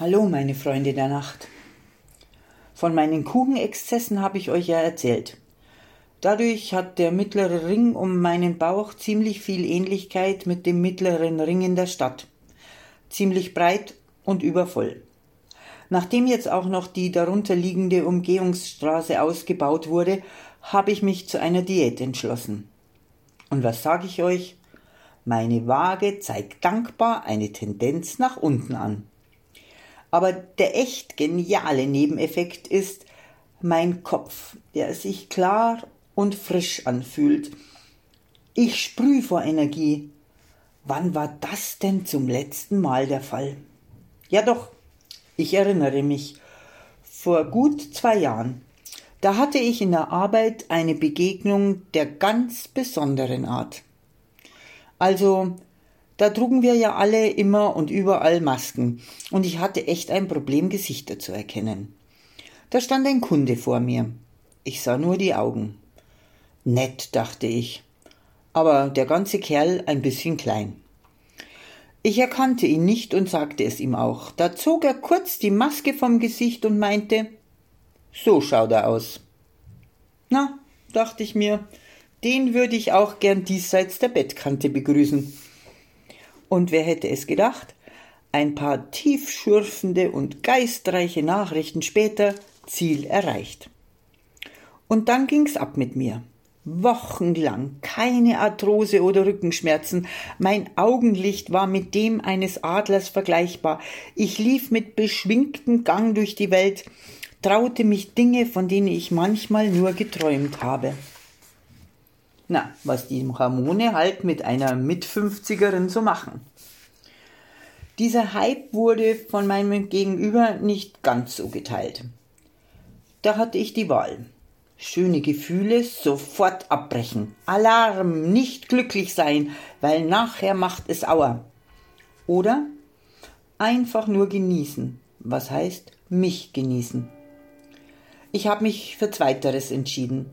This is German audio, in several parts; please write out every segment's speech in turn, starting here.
Hallo, meine Freunde der Nacht. Von meinen Kuchenexzessen habe ich euch ja erzählt. Dadurch hat der mittlere Ring um meinen Bauch ziemlich viel Ähnlichkeit mit dem mittleren Ring in der Stadt. Ziemlich breit und übervoll. Nachdem jetzt auch noch die darunter liegende Umgehungsstraße ausgebaut wurde, habe ich mich zu einer Diät entschlossen. Und was sage ich euch? Meine Waage zeigt dankbar eine Tendenz nach unten an. Aber der echt geniale Nebeneffekt ist mein Kopf, der sich klar und frisch anfühlt. Ich sprühe vor Energie. Wann war das denn zum letzten Mal der Fall? Ja doch, ich erinnere mich. Vor gut zwei Jahren. Da hatte ich in der Arbeit eine Begegnung der ganz besonderen Art. Also da trugen wir ja alle immer und überall Masken, und ich hatte echt ein Problem, Gesichter zu erkennen. Da stand ein Kunde vor mir. Ich sah nur die Augen. Nett, dachte ich, aber der ganze Kerl ein bisschen klein. Ich erkannte ihn nicht und sagte es ihm auch. Da zog er kurz die Maske vom Gesicht und meinte, so schaut er aus. Na, dachte ich mir, den würde ich auch gern diesseits der Bettkante begrüßen. Und wer hätte es gedacht? Ein paar tiefschürfende und geistreiche Nachrichten später Ziel erreicht. Und dann ging's ab mit mir. Wochenlang keine Arthrose oder Rückenschmerzen. Mein Augenlicht war mit dem eines Adlers vergleichbar. Ich lief mit beschwingtem Gang durch die Welt, traute mich Dinge, von denen ich manchmal nur geträumt habe. Na, was die Hormone halt mit einer Mit-50erin so machen. Dieser Hype wurde von meinem Gegenüber nicht ganz so geteilt. Da hatte ich die Wahl. Schöne Gefühle sofort abbrechen. Alarm, nicht glücklich sein, weil nachher macht es Auer. Oder einfach nur genießen. Was heißt mich genießen? Ich habe mich für Zweiteres entschieden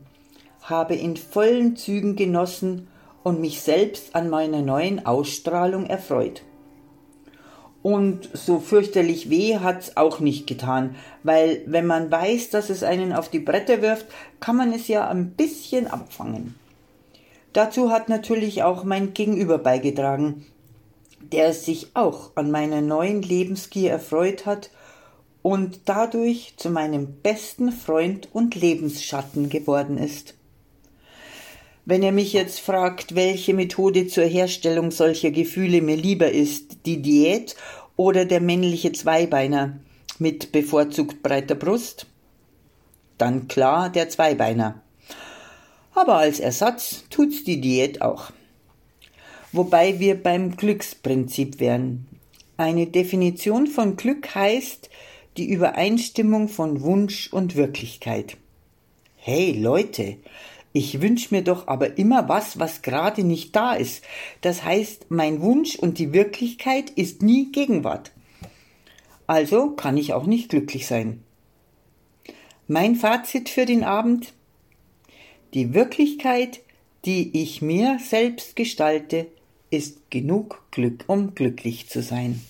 habe in vollen Zügen genossen und mich selbst an meiner neuen Ausstrahlung erfreut. Und so fürchterlich weh hat's auch nicht getan, weil wenn man weiß, dass es einen auf die Bretter wirft, kann man es ja ein bisschen abfangen. Dazu hat natürlich auch mein Gegenüber beigetragen, der sich auch an meiner neuen Lebensgier erfreut hat und dadurch zu meinem besten Freund und Lebensschatten geworden ist. Wenn ihr mich jetzt fragt, welche Methode zur Herstellung solcher Gefühle mir lieber ist, die Diät oder der männliche Zweibeiner mit bevorzugt breiter Brust, dann klar der Zweibeiner. Aber als Ersatz tut's die Diät auch. Wobei wir beim Glücksprinzip wären. Eine Definition von Glück heißt die Übereinstimmung von Wunsch und Wirklichkeit. Hey Leute, ich wünsche mir doch aber immer was, was gerade nicht da ist. Das heißt, mein Wunsch und die Wirklichkeit ist nie Gegenwart. Also kann ich auch nicht glücklich sein. Mein Fazit für den Abend? Die Wirklichkeit, die ich mir selbst gestalte, ist genug Glück, um glücklich zu sein.